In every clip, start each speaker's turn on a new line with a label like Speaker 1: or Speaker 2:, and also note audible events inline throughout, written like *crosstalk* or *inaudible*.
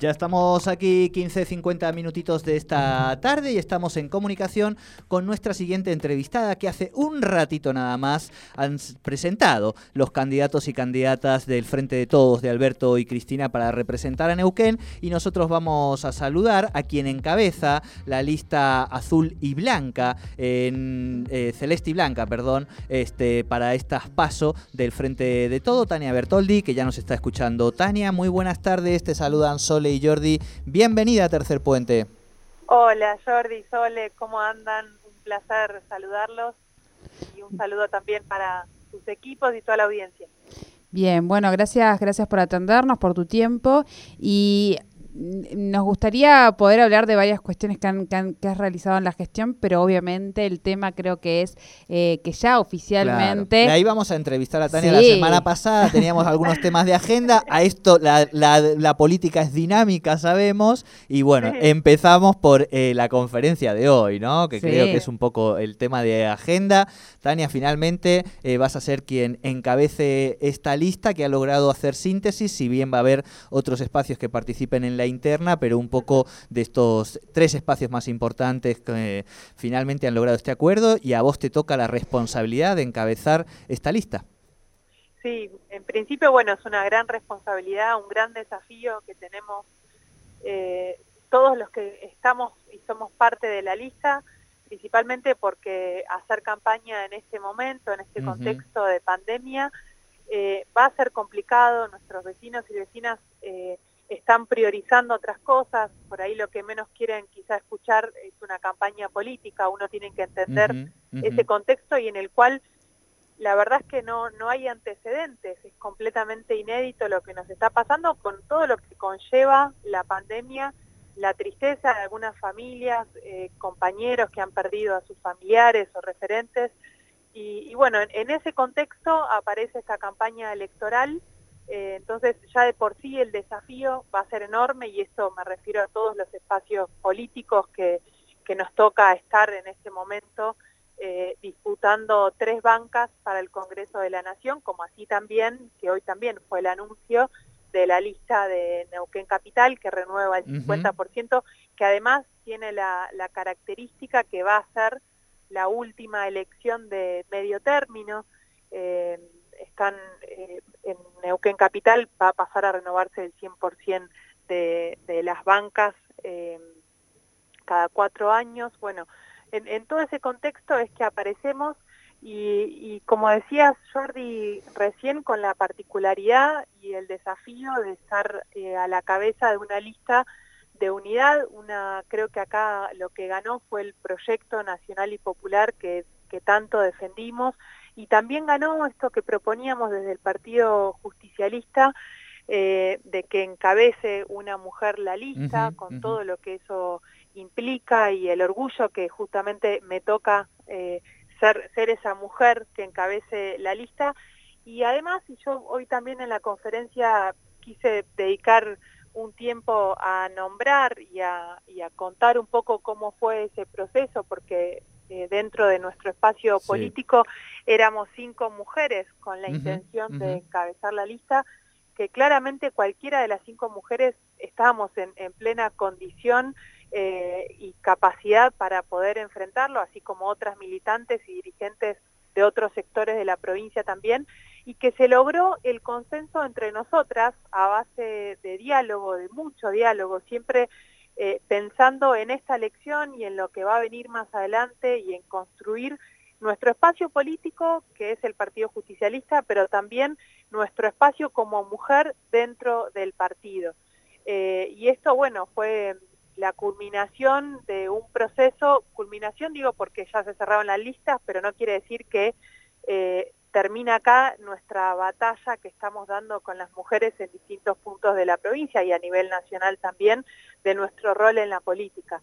Speaker 1: Ya estamos aquí 15-50 minutitos de esta tarde y estamos en comunicación con nuestra siguiente entrevistada que hace un ratito nada más han presentado los candidatos y candidatas del Frente de Todos de Alberto y Cristina para representar a Neuquén y nosotros vamos a saludar a quien encabeza la lista azul y blanca, en, eh, celeste y blanca, perdón, este, para estas paso del Frente de Todo, Tania Bertoldi, que ya nos está escuchando. Tania, muy buenas tardes, te saludan Sole y Jordi. Bienvenida a Tercer Puente.
Speaker 2: Hola Jordi, Sole, ¿cómo andan? Un placer saludarlos y un saludo también para sus equipos y toda la audiencia.
Speaker 3: Bien, bueno, gracias, gracias por atendernos, por tu tiempo y nos gustaría poder hablar de varias cuestiones que, han, que, has realizado en la gestión, pero obviamente el tema creo que es eh, que ya oficialmente...
Speaker 1: Ahí vamos a entrevistar a Tania la semana pasada, teníamos algunos temas de agenda, a esto la, la, política es dinámica, sabemos, y bueno, empezamos por eh, la conferencia de hoy, ¿no? Que creo que es un poco el tema de agenda. Tania, finalmente eh, vas a ser quien encabece esta lista que ha logrado hacer síntesis, si bien va a haber otros espacios que participen en la interna, pero un poco de estos tres espacios más importantes que finalmente han logrado este acuerdo y a vos te toca la responsabilidad de encabezar esta lista.
Speaker 2: Sí, en principio, bueno, es una gran responsabilidad, un gran desafío que tenemos eh, todos los que estamos y somos parte de la lista, principalmente porque hacer campaña en este momento, en este contexto de pandemia, eh, va a ser complicado, nuestros vecinos y vecinas eh, están priorizando otras cosas, por ahí lo que menos quieren quizá escuchar es una campaña política, uno tiene que entender ese contexto y en el cual la verdad es que no, no hay antecedentes, es completamente inédito lo que nos está pasando con todo lo que conlleva la pandemia, la tristeza de algunas familias, eh, compañeros que han perdido a sus familiares o referentes, y, bueno, en ese contexto aparece esta campaña electoral eh, entonces ya de por sí el desafío va a ser enorme y esto me refiero a todos los espacios políticos que, nos toca estar en este momento eh, disputando tres bancas para el Congreso de la Nación, como así también, que hoy también fue el anuncio de la lista de Neuquén Capital que renueva el 50%, que además tiene la, característica que va a ser la última elección de medio término. Eh, están eh, en Neuquén Capital, va a pasar a renovarse el 100% de, de las bancas eh, cada cuatro años. Bueno, en, todo ese contexto es que aparecemos y, como decías Jordi recién, con la particularidad y el desafío de estar eh, a la cabeza de una lista de unidad, una creo que acá lo que ganó fue el proyecto nacional y popular que, que tanto defendimos y también ganó esto que proponíamos desde el Partido Justicialista, eh, de que encabece una mujer la lista, con todo lo que eso implica y el orgullo que justamente me toca eh, ser, ser esa mujer que encabece la lista. Y además, y yo hoy también en la conferencia quise dedicar un tiempo a nombrar y a, y a contar un poco cómo fue ese proceso, porque eh, dentro de nuestro espacio político éramos cinco mujeres con la intención de encabezar la lista, que claramente cualquiera de las cinco mujeres estábamos en, plena condición eh, y capacidad para poder enfrentarlo, así como otras militantes y dirigentes de otros sectores de la provincia también, y que se logró el consenso entre nosotras a base de diálogo, de mucho diálogo, siempre eh, pensando en esta elección y en lo que va a venir más adelante y en construir nuestro espacio político, que es el Partido Justicialista, pero también nuestro espacio como mujer dentro del partido. Eh, y esto, bueno, fue la culminación de un proceso, culminación digo porque ya se cerraron las listas, pero no quiere decir que eh, termina acá nuestra batalla que estamos dando con las mujeres en distintos puntos de la provincia y a nivel nacional también de nuestro rol en la política.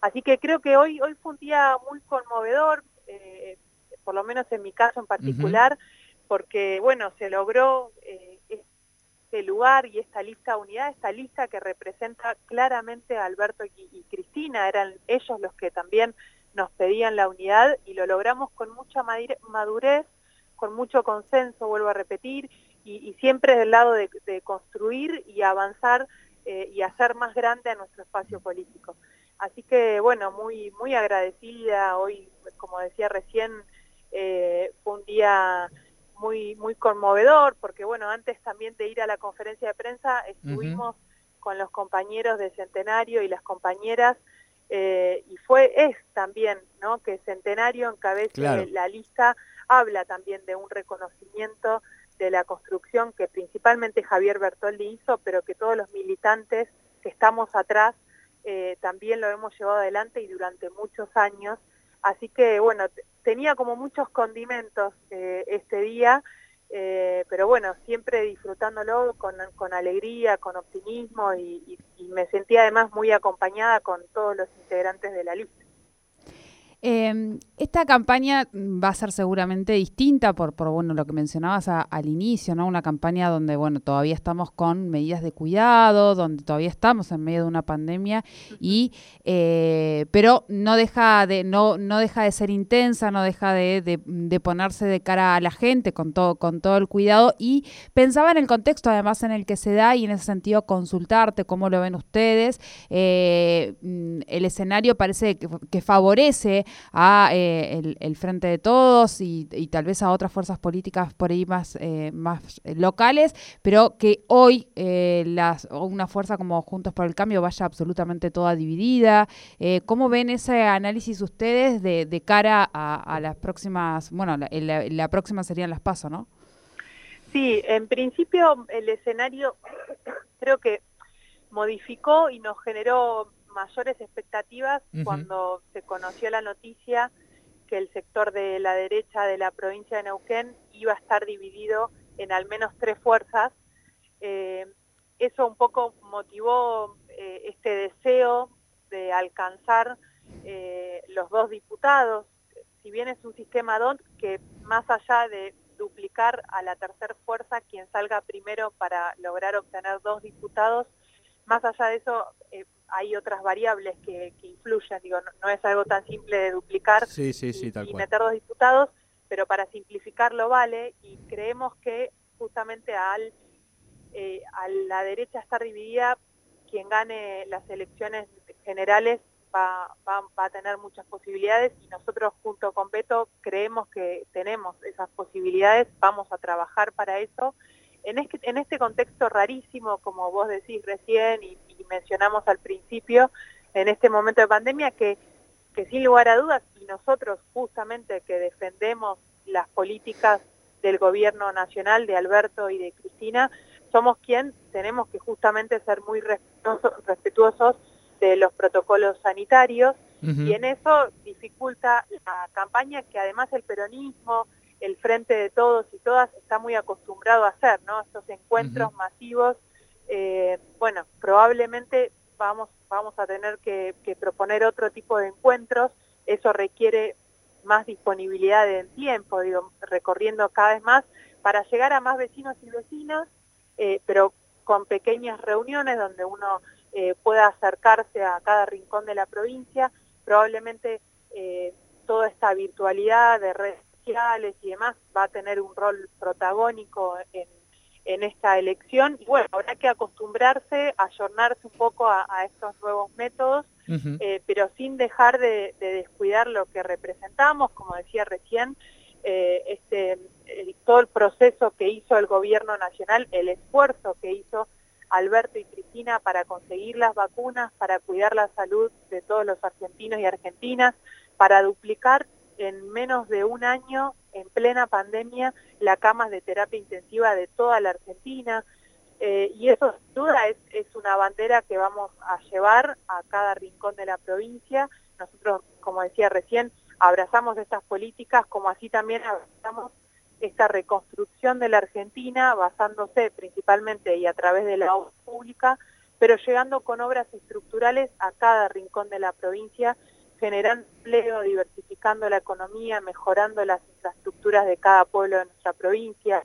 Speaker 2: Así que creo que hoy, hoy fue un día muy conmovedor, eh, por lo menos en mi caso en particular, porque bueno, se logró eh, este lugar y esta lista unidad, esta lista que representa claramente a Alberto y, y Cristina, eran ellos los que también nos pedían la unidad y lo logramos con mucha madurez con mucho consenso, vuelvo a repetir, y, siempre del lado de, construir y avanzar eh, y hacer más grande a nuestro espacio político. Así que, bueno, muy, muy agradecida. Hoy, como decía recién, eh, fue un día muy, muy conmovedor, porque, bueno, antes también de ir a la conferencia de prensa, estuvimos con los compañeros de Centenario y las compañeras, eh, y fue, es también, ¿no? Que Centenario encabece la lista, habla también de un reconocimiento de la construcción que principalmente Javier Bertoldi hizo, pero que todos los militantes que estamos atrás eh, también lo hemos llevado adelante y durante muchos años. Así que bueno, tenía como muchos condimentos eh, este día, eh, pero bueno, siempre disfrutándolo con, alegría, con optimismo y, y me sentía además muy acompañada con todos los integrantes de la lista.
Speaker 3: Eh, esta campaña va a ser seguramente distinta por, por bueno, lo que mencionabas al inicio, ¿no? Una campaña donde, bueno, todavía estamos con medidas de cuidado, donde todavía estamos en medio de una pandemia, y eh, pero no deja de, no, no deja de ser intensa, no deja de, de, ponerse de cara a la gente con todo, con todo el cuidado. Y pensaba en el contexto además en el que se da, y en ese sentido consultarte cómo lo ven ustedes. Eh, mm, el escenario parece que, que favorece a eh, el, Frente de Todos y, tal vez a otras fuerzas políticas por ahí más, eh, más locales, pero que hoy eh, las, una fuerza como Juntos por el Cambio vaya absolutamente toda dividida. ¿Cómo ven ese análisis ustedes de, de cara a, las próximas, bueno, la, la, próxima serían las PASO, ¿no?
Speaker 2: Sí, en principio el escenario creo que modificó y nos generó mayores expectativas cuando se conoció la noticia que el sector de la derecha de la provincia de Neuquén iba a estar dividido en al menos tres fuerzas. Eh, eso un poco motivó eh, este deseo de alcanzar eh, los dos diputados, si bien es un sistema DONT que más allá de duplicar a la tercera fuerza, quien salga primero para lograr obtener dos diputados, más allá de eso hay otras variables que, influyen, digo, no, es algo tan simple de duplicar y, meter dos diputados, pero para simplificarlo vale y creemos que justamente al, eh, a la derecha estar dividida, quien gane las elecciones generales va, va, a tener muchas posibilidades y nosotros junto con Beto creemos que tenemos esas posibilidades, vamos a trabajar para eso. En este, en este contexto rarísimo, como vos decís recién y, mencionamos al principio, en este momento de pandemia, que, que sin lugar a dudas, y nosotros justamente que defendemos las políticas del gobierno nacional, de Alberto y de Cristina, somos quien tenemos que justamente ser muy respetuosos, de los protocolos sanitarios y en eso dificulta la campaña que además el peronismo, el frente de todos y todas está muy acostumbrado a hacer, ¿no? Estos encuentros masivos eh, bueno, probablemente vamos, vamos a tener que, proponer otro tipo de encuentros, eso requiere más disponibilidad de tiempo, digo, recorriendo cada vez más para llegar a más vecinos y vecinas, eh, pero con pequeñas reuniones donde uno eh, pueda acercarse a cada rincón de la provincia, probablemente toda esta virtualidad de redes sociales y demás va a tener un rol protagónico en en esta elección. Y bueno, habrá que acostumbrarse, ayornarse un poco a, estos nuevos métodos, eh, pero sin dejar de, descuidar lo que representamos, como decía recién, eh, este, todo el proceso que hizo el gobierno nacional, el esfuerzo que hizo Alberto y Cristina para conseguir las vacunas, para cuidar la salud de todos los argentinos y argentinas, para duplicar en menos de un año, en plena pandemia, la camas de terapia intensiva de toda la Argentina. Eh, y eso sin duda es una bandera que vamos a llevar a cada rincón de la provincia. Nosotros, como decía recién, abrazamos estas políticas, como así también abrazamos esta reconstrucción de la Argentina basándose principalmente y a través de la obra pública, pero llegando con obras estructurales a cada rincón de la provincia generando empleo, diversificando la economía, mejorando las infraestructuras de cada pueblo de nuestra provincia.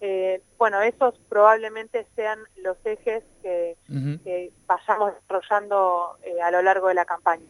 Speaker 2: Eh, bueno, esos probablemente sean los ejes que, vayamos desarrollando eh, a lo largo de la campaña.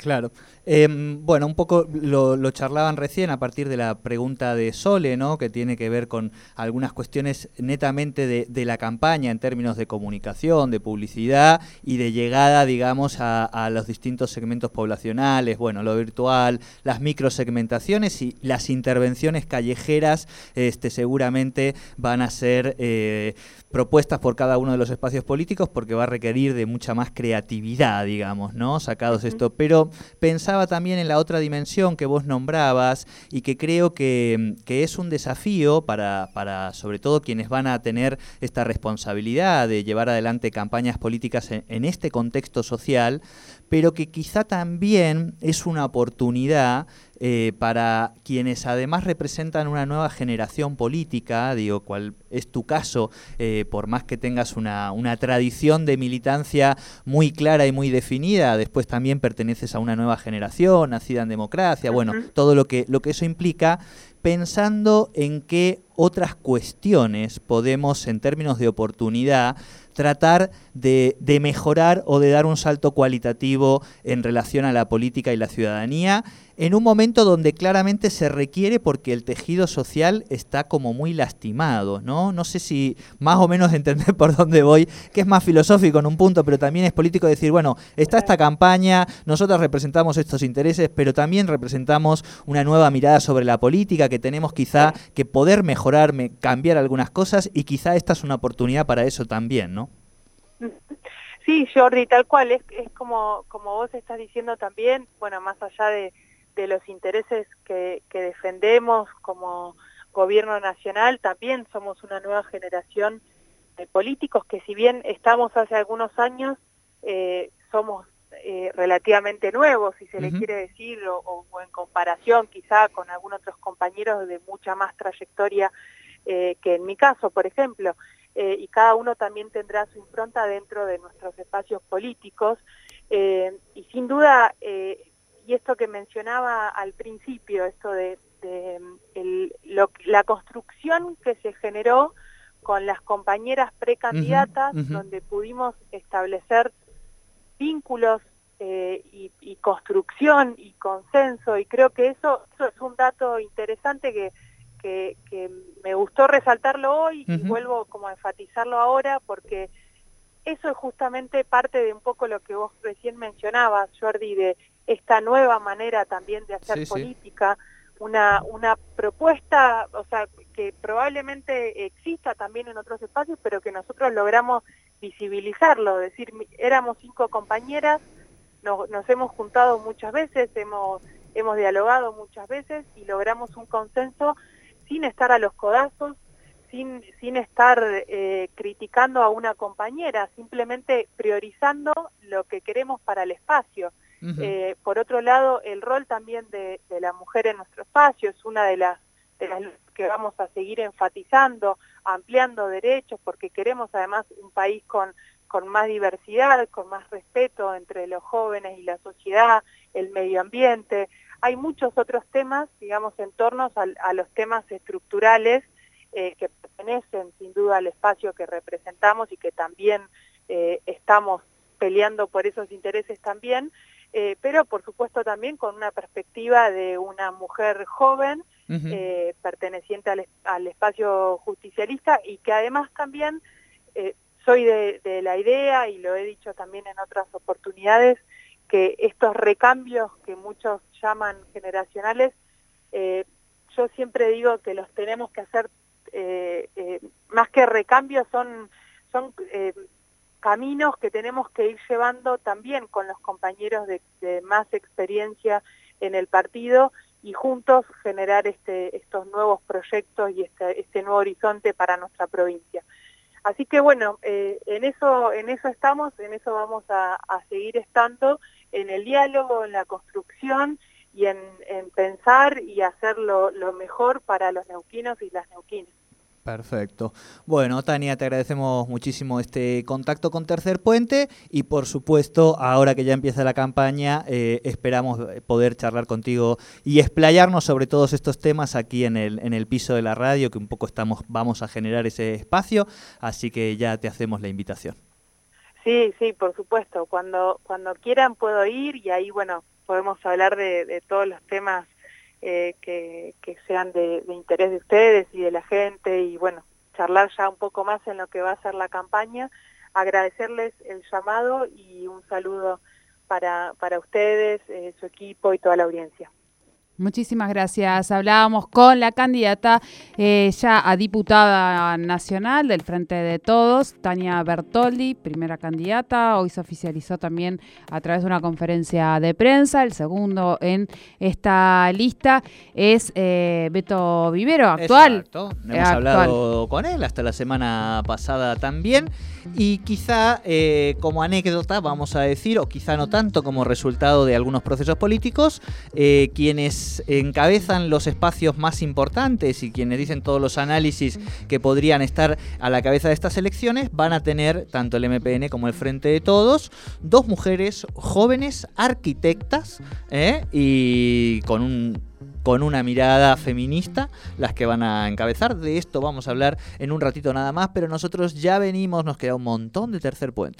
Speaker 1: Claro. Em, bueno, un poco lo, charlaban recién a partir de la pregunta de Sole, ¿no? Que tiene que ver con algunas cuestiones netamente de, la campaña en términos de comunicación, de publicidad y de llegada, digamos, a, los distintos segmentos poblacionales, bueno, lo virtual, las microsegmentaciones y las intervenciones callejeras, este, seguramente van a ser eh, propuestas por cada uno de los espacios políticos porque va a requerir de mucha más creatividad, digamos, ¿no? Sacados esto. Pero pensaba también en la otra dimensión que vos nombrabas y que creo que, es un desafío para, para, sobre todo, quienes van a tener esta responsabilidad de llevar adelante campañas políticas en este contexto social, pero que quizá también es una oportunidad eh, para quienes además representan una nueva generación política, digo, cual es tu caso, eh, por más que tengas una, una, tradición de militancia muy clara y muy definida, después también perteneces a una nueva generación, nacida en democracia, bueno, todo lo que, lo que eso implica, pensando en qué otras cuestiones podemos, en términos de oportunidad, tratar de, de, mejorar o de dar un salto cualitativo en relación a la política y la ciudadanía en un momento donde claramente se requiere porque el tejido social está como muy lastimado, ¿no? No sé si más o menos *laughs* entender por dónde voy, que es más filosófico en un punto, pero también es político decir, bueno, está esta campaña, nosotros representamos estos intereses, pero también representamos una nueva mirada sobre la política, que tenemos quizá que poder mejorar, cambiar algunas cosas y quizá esta es una oportunidad para eso también, ¿no?
Speaker 2: Sí, Jordi, tal cual, es, es como, como vos estás diciendo también, bueno, más allá de de los intereses que, defendemos como gobierno nacional, también somos una nueva generación de políticos que si bien estamos hace algunos años, eh, somos eh, relativamente nuevos, si se le quiere decir, o, en comparación quizá con algunos otros compañeros de mucha más trayectoria eh, que en mi caso, por ejemplo, y cada uno también tendrá su impronta dentro de nuestros espacios políticos, y sin duda y esto que mencionaba al principio, esto de, la construcción que se generó con las compañeras precandidatas, donde pudimos establecer vínculos eh, y, construcción y consenso, y creo que eso, eso es un dato interesante que, que, me gustó resaltarlo hoy y vuelvo como a enfatizarlo ahora porque eso es justamente parte de un poco lo que vos recién mencionabas, Jordi, de esta nueva manera también de hacer política, una, una propuesta, o sea, que probablemente exista también en otros espacios, pero que nosotros logramos visibilizarlo, es decir, éramos cinco compañeras, nos, nos hemos juntado muchas veces, hemos, hemos dialogado muchas veces y logramos un consenso sin estar a los codazos, sin, sin estar eh, criticando a una compañera, simplemente priorizando lo que queremos para el espacio. Eh, por otro lado, el rol también de, la mujer en nuestro espacio es una de las, que vamos a seguir enfatizando, ampliando derechos, porque queremos además un país con, con más diversidad, con más respeto entre los jóvenes y la sociedad, el medio ambiente. Hay muchos otros temas, digamos, en torno a, los temas estructurales eh, que pertenecen sin duda al espacio que representamos y que también eh, estamos peleando por esos intereses también, eh, pero por supuesto también con una perspectiva de una mujer joven, eh, perteneciente al, espacio justicialista y que además también eh, soy de, la idea, y lo he dicho también en otras oportunidades, que estos recambios que muchos llaman generacionales, yo siempre digo que los tenemos que hacer, más que recambios, son, son caminos que tenemos que ir llevando también con los compañeros de, más experiencia en el partido y juntos generar este, estos nuevos proyectos y este, este nuevo horizonte para nuestra provincia. Así que bueno, eh, en, eso, estamos, en eso vamos a, seguir estando, en el diálogo, en la construcción y en, pensar y hacer lo, lo mejor para los neuquinos y las neuquinas.
Speaker 1: Perfecto. Bueno, Tania, te agradecemos muchísimo este contacto con Tercer Puente y por supuesto, ahora que ya empieza la campaña, eh, esperamos poder charlar contigo y explayarnos sobre todos estos temas aquí en el, en el piso de la radio, que un poco estamos, vamos a generar ese espacio, así que ya te hacemos la invitación.
Speaker 2: Sí, sí, por supuesto. Cuando, cuando quieran puedo ir y ahí, bueno, podemos hablar de, todos los temas eh, que, sean de, interés de ustedes y de la gente y, bueno, charlar ya un poco más en lo que va a ser la campaña. Agradecerles el llamado y un saludo para, para ustedes, eh, su equipo y toda la audiencia.
Speaker 3: Muchísimas gracias. Hablábamos con la candidata eh, ya a diputada nacional del Frente de Todos, Tania Bertoldi, primera candidata. Hoy se oficializó también a través de una conferencia de prensa. El segundo en esta lista es eh, Beto Vivero, actual.
Speaker 1: Exacto. Hemos hablado con él hasta la semana pasada también. Y quizá eh, como anécdota, vamos a decir, o quizá no tanto como resultado de algunos procesos políticos, quienes encabezan los espacios más importantes y quienes dicen todos los análisis que podrían estar a la cabeza de estas elecciones, van a tener, tanto el MPN como el Frente de Todos, dos mujeres jóvenes arquitectas ¿eh? y con un con una mirada feminista, las que van a encabezar. De esto vamos a hablar en un ratito nada más, pero nosotros ya venimos, nos queda un montón de tercer puente.